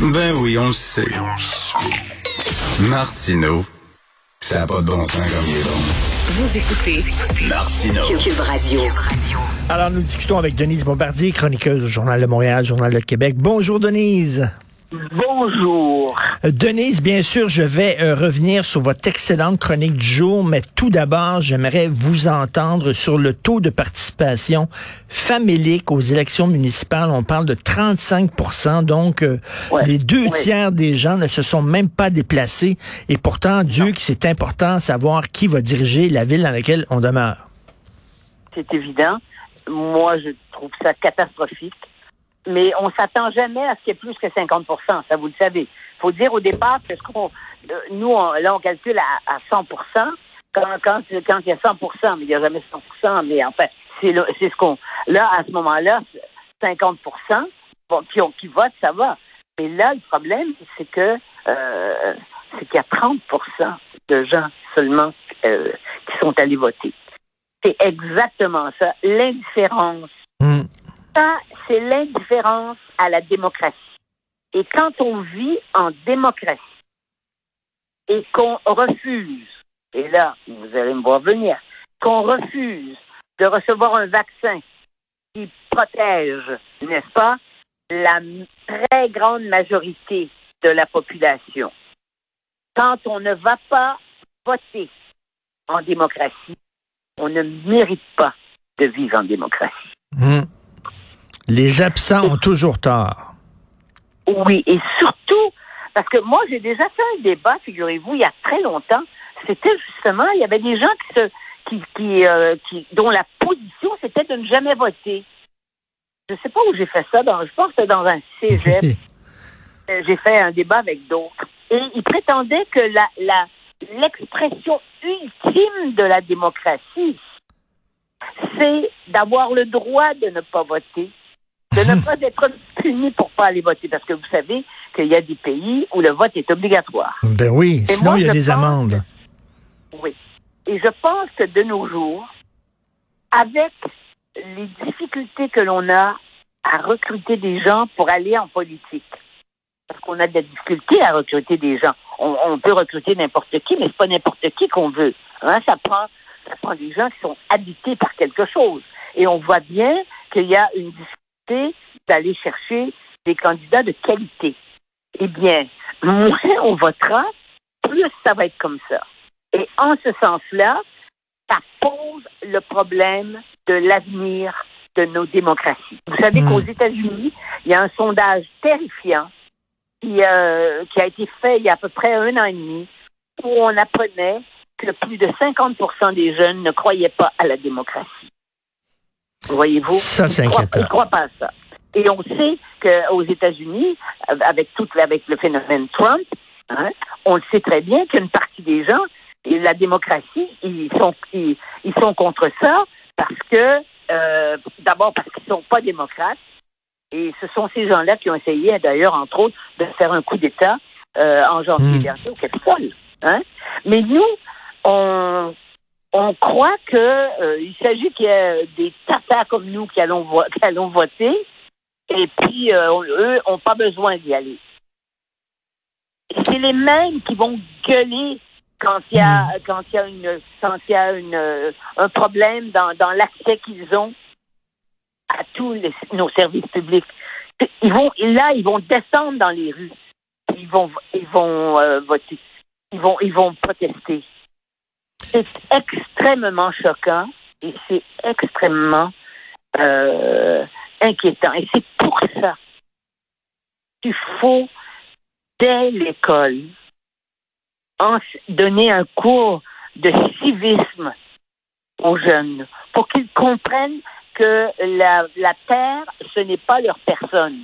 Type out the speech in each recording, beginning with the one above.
Ben oui, on le sait. Martino, ça n'a pas de bon sens comme il est bon. Vous écoutez Martino. Cube Radio. Alors, nous discutons avec Denise Bombardier, chroniqueuse au Journal de Montréal, Journal de Québec. Bonjour, Denise. Bonjour. Euh, Denise, bien sûr, je vais euh, revenir sur votre excellente chronique du jour, mais tout d'abord, j'aimerais vous entendre sur le taux de participation famélique aux élections municipales. On parle de 35% donc euh, Ouais, les deux ouais. tiers des gens ne se sont même pas déplacés. Et pourtant, Dieu, que c'est important de savoir qui va diriger la ville dans laquelle on demeure. C'est évident. Moi, je trouve ça catastrophique. Mais on s'attend jamais à ce qu'il y ait plus que 50 ça vous le savez. Il faut dire au départ que ce qu'on, euh, nous, on- là, on calcule à, à 100 quand, quand, quand il y a 100% mais il n'y a jamais 100% mais en fait, c'est le- c'est ce qu'on... Là, à ce moment-là, 50 bon, qui, ont, qui votent, ça va. Mais là, le problème, c'est que euh, c'est qu'il y a 30% de gens seulement euh, qui sont allés voter. C'est exactement ça, l'indifférence. Ça, c'est l'indifférence à la démocratie. Et quand on vit en démocratie et qu'on refuse, et là, vous allez me voir venir, qu'on refuse de recevoir un vaccin qui protège, n'est-ce pas, la très grande majorité de la population. Quand on ne va pas voter en démocratie, on ne mérite pas de vivre en démocratie. Hmm. Les absents ont toujours tort. Oui, et surtout, parce que moi, j'ai déjà fait un débat, figurez-vous, il y a très longtemps. C'était justement, il y avait des gens qui se, qui, qui, euh, qui, dont la position, c'était de ne jamais voter. Je sais pas où j'ai fait ça, dans, je pense que dans un cégep. Euh, j'ai fait un débat avec d'autres. Et ils prétendaient que la, la, l'expression ultime de la démocratie, c'est d'avoir le droit de ne pas voter, de ne pas être puni pour pas aller voter. Parce que vous savez qu'il y a des pays où le vote est obligatoire. Ben oui, Et sinon moi, il y a des amendes. Oui. Et je pense que de nos jours, avec les difficultés que l'on a à recruter des gens pour aller en politique, parce qu'on a des difficultés à recruter des gens. On, on peut recruter n'importe qui, mais c'est pas n'importe qui qu'on veut. Hein, ça prend, ça prend des gens qui sont habités par quelque chose. Et on voit bien qu'il y a une d'aller chercher des candidats de qualité. Eh bien, moins on votera, plus ça va être comme ça. Et en ce sens-là, ça pose le problème de l'avenir de nos démocraties. Vous savez Hmm. qu'aux États-Unis, il y a un sondage terrifiant qui, euh, qui a été fait il y a à peu près un an et demi, où on apprenait que plus de 50 des jeunes ne croyaient pas à la démocratie. Voyez-vous? Ça, c'est croient- inquiétant. Ils ne croient pas à ça. Et on sait qu'aux États-Unis, avec tout avec le phénomène Trump, hein, on le sait très bien qu'une partie des gens, et la démocratie, ils sont ils, ils sont contre ça parce que euh, d'abord parce qu'ils sont pas démocrates. Et ce sont ces gens-là qui ont essayé, d'ailleurs, entre autres, de faire un coup d'État euh, en janvier Hmm. dernier au Capitole. Hein? Mais nous, on, on croit que euh, il s'agit qu'il y ait des tatas comme nous qui allons, vo- qui allons voter, et puis euh, eux n'ont pas besoin d'y aller. C'est les mêmes qui vont gueuler quand il y a quand il y a une quand il y a une euh, un problème dans, dans l'accès qu'ils ont à tous les- nos services publics. Ils vont là ils vont descendre dans les rues. Ils vont ils vont euh, voter. Ils vont ils vont protester. C'est extrêmement choquant et c'est extrêmement euh, inquiétant. Et c'est pour ça qu'il faut, dès l'école, en- donner un cours de civisme aux jeunes pour qu'ils comprennent que la, la Terre, ce n'est pas leur personne.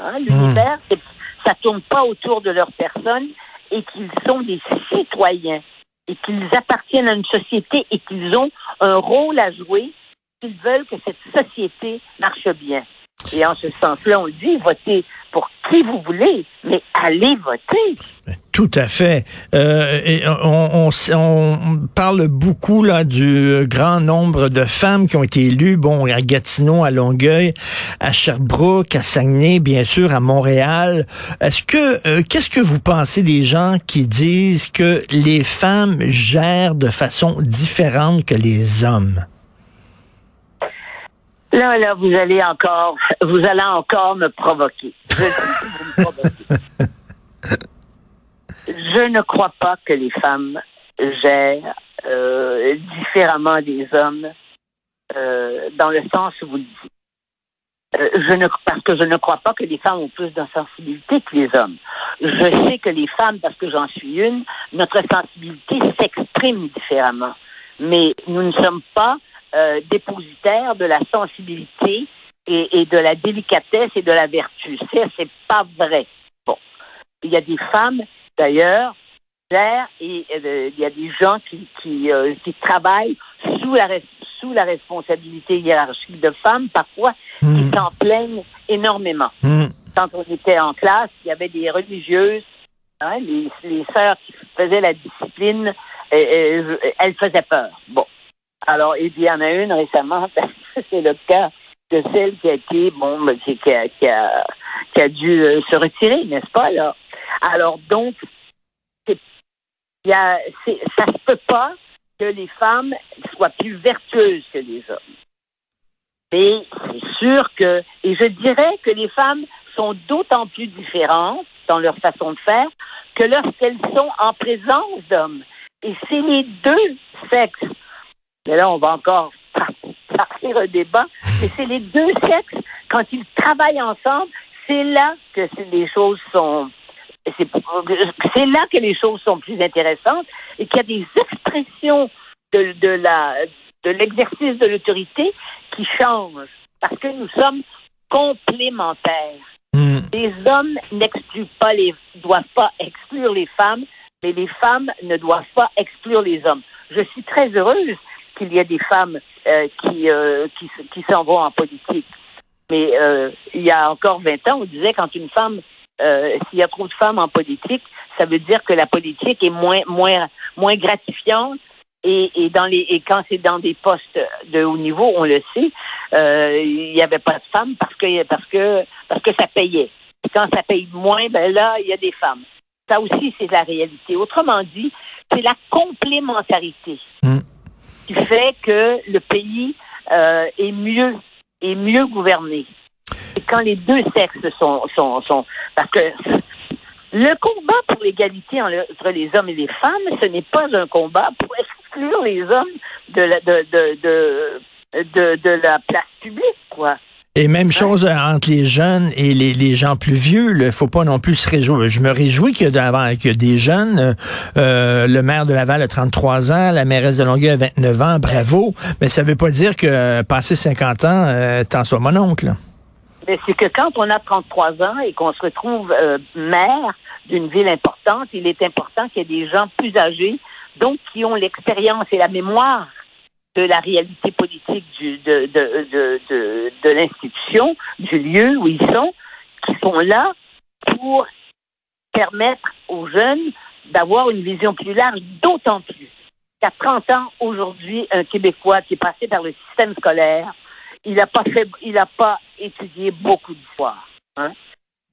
Hein, L'univers, c'est- ça tourne pas autour de leur personne et qu'ils sont des citoyens et qu'ils appartiennent à une société et qu'ils ont un rôle à jouer s'ils veulent que cette société marche bien. Et en ce sens-là, on dit, votez pour qui vous voulez, mais allez voter. Tout à fait. Euh, on, on, on, parle beaucoup là du grand nombre de femmes qui ont été élues, bon, à Gatineau, à Longueuil, à Sherbrooke, à Saguenay, bien sûr, à Montréal. Est-ce que euh, qu'est-ce que vous pensez des gens qui disent que les femmes gèrent de façon différente que les hommes? Là, là, vous allez encore, vous allez encore me provoquer. Je, ne crois pas que les femmes gèrent euh, différemment des hommes euh, dans le sens où vous le dites. Euh, je ne, parce que je ne crois pas que les femmes ont plus de sensibilité que les hommes. Je sais que les femmes, parce que j'en suis une, notre sensibilité s'exprime différemment. Mais nous ne sommes pas euh, dépositaires de la sensibilité et, et, de la délicatesse et de la vertu. Ça, c'est pas vrai. Bon. Il y a des femmes, d'ailleurs, et euh, il y a des gens qui, qui, euh, qui travaillent sous la, sous la responsabilité hiérarchique de femmes, parfois, qui Hmm. s'en plaignent énormément. Hmm. Quand on était en classe, il y avait des religieuses, hein, les, les sœurs qui faisaient la discipline, euh, elles faisaient peur. Bon. Alors, il y en a une récemment, c'est le cas de celle qui a été, bon, ben, qui, qui, a, dû euh, se retirer, n'est-ce pas, là? Alors, donc, y a, ça se peut pas que les femmes soient plus vertueuses que les hommes. Mais c'est sûr que, et je dirais que les femmes sont d'autant plus différentes dans leur façon de faire que lorsqu'elles sont en présence d'hommes. Et c'est les deux sexes. Mais là, on va encore partir un débat. Mais c'est les deux sexes, quand ils travaillent ensemble, c'est là que les choses sont. C'est là que les choses sont plus intéressantes et qu'il y a des expressions de, de la de l'exercice de l'autorité qui changent parce que nous sommes complémentaires. Mm. Les hommes n'excluent pas les doivent pas exclure les femmes, mais les femmes ne doivent pas exclure les hommes. Je suis très heureuse qu'il y ait des femmes euh, qui, euh, qui, s'en vont en politique. Mais euh, il y a encore 20 ans, on disait quand une femme, s'il y a trop de femmes en politique, ça veut dire que la politique est moins moins moins gratifiante. Et, et dans les et quand c'est dans des postes de haut niveau, on le sait, il n'y avait pas de femmes parce que parce que parce que ça payait. Et quand ça paye moins, ben là, il y a des femmes. Ça aussi, c'est la réalité. Autrement dit, c'est la complémentarité Mm. Qui fait que le pays euh, est mieux est mieux gouverné. Quand les deux sexes sont sont sont parce que le combat pour l'égalité entre les hommes et les femmes, ce n'est pas un combat pour exclure les hommes de la de de, de, de la place publique, quoi. Et même chose euh, entre les jeunes et les, les gens plus vieux. Il faut pas non plus se réjouir. Je me réjouis qu'il y, a qu'il y a des jeunes. euh, euh, le maire de Laval a 33 ans, la mairesse de Longueuil a 29 ans. Bravo. Mais ça veut pas dire que passé 50 ans, euh, t'en sois mon oncle. Mais c'est que quand on a 33 ans et qu'on se retrouve euh, maire d'une ville importante, il est important qu'il y ait des gens plus âgés, donc qui ont l'expérience et la mémoire de la réalité politique du, de, de, de, de, de l'institution, du lieu où ils sont, qui sont là pour permettre aux jeunes d'avoir une vision plus large, d'autant plus qu'à 30 ans, aujourd'hui, un Québécois qui est passé par le système scolaire, il n'a pas fait, il n'a pas étudié beaucoup d'histoire. Hein?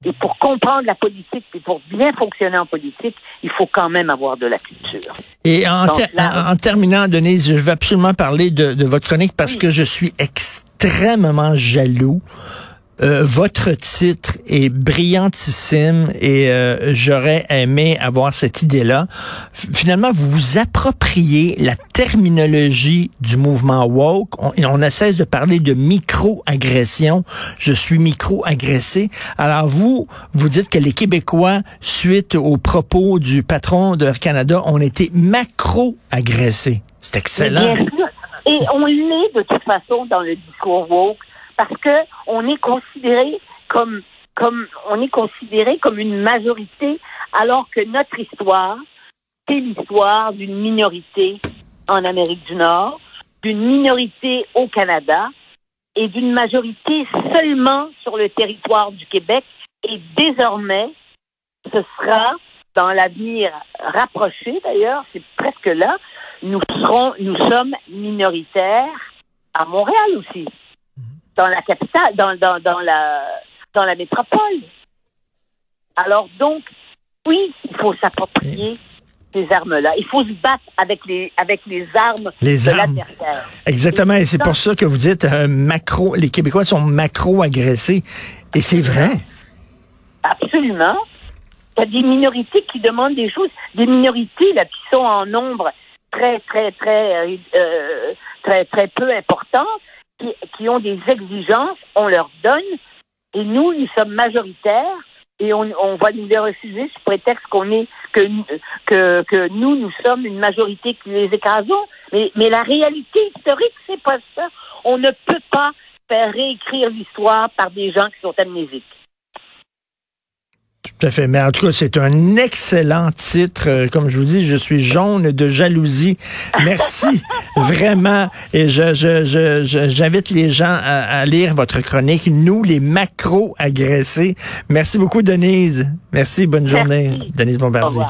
Et pour comprendre la politique et pour bien fonctionner en politique, il faut quand même avoir de la culture. Et en, Donc, ter- là- en, en terminant, Denise, je veux absolument parler de, de votre chronique parce Oui. que je suis extrêmement jaloux. Euh, votre titre est brillantissime et euh, j'aurais aimé avoir cette idée-là. Finalement, vous vous appropriez la terminologie du mouvement woke. On, on ne cesse de parler de micro-agression. Je suis micro-agressé. Alors vous, vous dites que les Québécois, suite aux propos du patron de Canada, ont été macro-agressés. C'est excellent. Bien sûr. Et on l'est de toute façon dans le discours woke parce que on est considéré comme comme on est considéré comme une majorité alors que notre histoire c'est l'histoire d'une minorité en Amérique du Nord, d'une minorité au Canada est d'une majorité seulement sur le territoire du Québec. Et désormais, ce sera dans l'avenir rapproché d'ailleurs, c'est presque là, nous serons, nous sommes minoritaires à Montréal aussi, dans la capitale, dans, dans, dans la dans la métropole. Alors donc, oui, il faut s'approprier ces armes-là. Il faut se battre avec les avec les armes Les de l'adversaire. Exactement. Et c'est pour ça que vous dites euh, macro. Les Québécois sont macro agressés. Et c'est vrai. Absolument. Il y a des minorités qui demandent des choses, des minorités là qui sont en nombre très très très euh, euh, très très peu important, qui, ont des exigences, on leur donne, et nous nous sommes majoritaires et on, on va nous les refuser sous prétexte qu'on est que, que que nous nous sommes une majorité qui les écrasons. Mais mais la réalité historique c'est pas ça. On ne peut pas faire réécrire l'histoire par des gens qui sont amnésiques. Tout à fait. Mais en tout cas, c'est un excellent titre. Euh, Comme je vous dis, je suis jaune de jalousie. Merci vraiment. Et je, je, je, je- j'invite les gens à, à lire votre chronique. Nous, les macro agressés. Merci beaucoup, Denise. Merci. Bonne journée. Denise Bombardier.